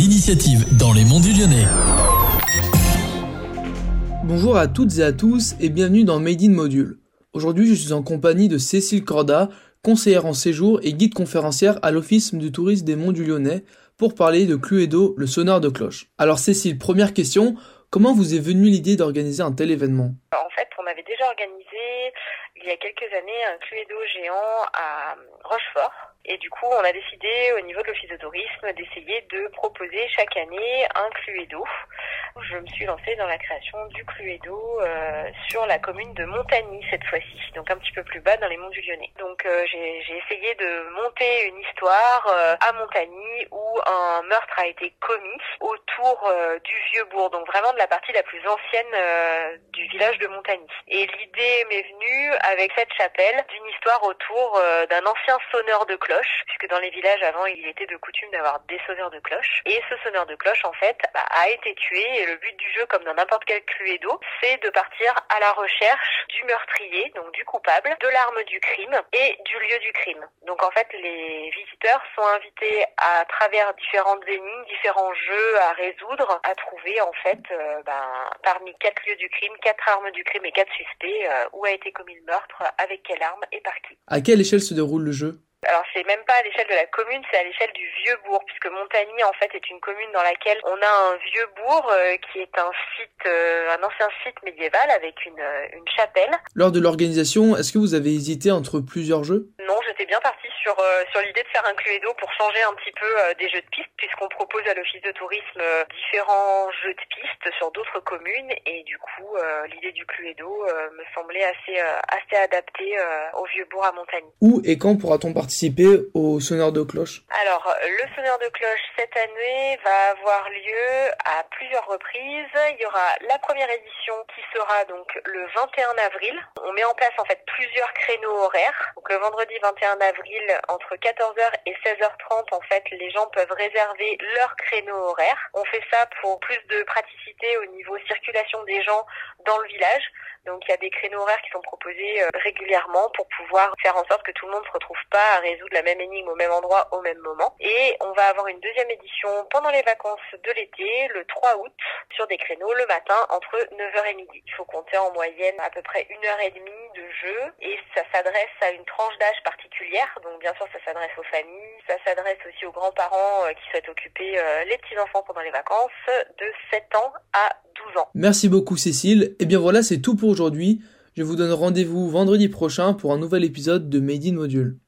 initiatives dans les monts du Lyonnais. Bonjour à toutes et à tous et bienvenue dans Made in Module. Aujourd'hui, je suis en compagnie de Cécile Corda, conseillère en séjour et guide conférencière à l'Office du tourisme des Monts du Lyonnais, pour parler de Cluedo, le sonar de cloche. Alors Cécile, première question, comment vous est venue l'idée d'organiser un tel événement? Avait déjà organisé il y a quelques années un Cluedo géant à Rochefort. Et du coup, on a décidé au niveau de l'Office de tourisme d'essayer de proposer chaque année un Cluedo je me suis lancée dans la création du Cluedo euh, sur la commune de Montagny cette fois-ci, donc un petit peu plus bas dans les monts du Lyonnais. Donc euh, j'ai essayé de monter une histoire euh, à Montagny où un meurtre a été commis autour euh, du vieux bourg, donc vraiment de la partie la plus ancienne du village de Montagny. Et l'idée m'est venue avec cette chapelle d'une histoire autour d'un ancien sonneur de cloche, puisque dans les villages avant il était de coutume d'avoir des sonneurs de cloche. Et ce sonneur de cloche en fait bah, a été tué et le but du jeu, comme dans n'importe quel cluedo, c'est de partir à la recherche du meurtrier, donc du coupable, de l'arme du crime et du lieu du crime. Donc en fait, les visiteurs sont invités à travers différentes énigmes, différents jeux à résoudre, à trouver en fait euh, ben, parmi quatre lieux du crime, quatre armes du crime et quatre suspects euh, où a été commis le meurtre, avec quelle arme et par qui. À quelle échelle se déroule le jeu? Alors c'est même pas à l'échelle de la commune, c'est à l'échelle du vieux bourg, puisque Montagny en fait est une commune dans laquelle on a un vieux bourg euh, qui est un site, euh, un ancien site médiéval avec une, euh, une chapelle. Lors de l'organisation, est-ce que vous avez hésité entre plusieurs jeux? Non, j'étais bien partie sur sur l'idée de faire un Cluedo pour changer un petit peu des jeux de pistes, puisqu'on propose à l'office de tourisme différents jeux de pistes sur d'autres communes, et du coup l'idée du Cluedo me semblait assez assez adaptée au vieux bourg à Montagny. Où et quand pourra-t-on au sonneur de cloche Alors, le sonneur de cloche cette année va avoir lieu à plusieurs reprises. Il y aura la première édition qui sera donc le 21 avril. On met en place en fait plusieurs créneaux horaires. Donc le vendredi 21 avril entre 14h et 16h30 en fait, les gens peuvent réserver leur créneau horaire. On fait ça pour plus de praticité au niveau circulation des gens dans le village. Donc il y a des créneaux horaires qui sont proposés euh, régulièrement pour pouvoir faire en sorte que tout le monde ne se retrouve pas résoudre la même énigme au même endroit au même moment. Et on va avoir une deuxième édition pendant les vacances de l'été, le 3 août, sur des créneaux le matin entre 9h et midi. Il faut compter en moyenne à peu près une heure et demie de jeu et ça s'adresse à une tranche d'âge particulière. Donc bien sûr ça s'adresse aux familles, ça s'adresse aussi aux grands-parents euh, qui souhaitent occuper euh, les petits-enfants pendant les vacances de 7 ans à 12 ans. Merci beaucoup Cécile. Et eh bien voilà, c'est tout pour aujourd'hui. Je vous donne rendez-vous vendredi prochain pour un nouvel épisode de Made in Module.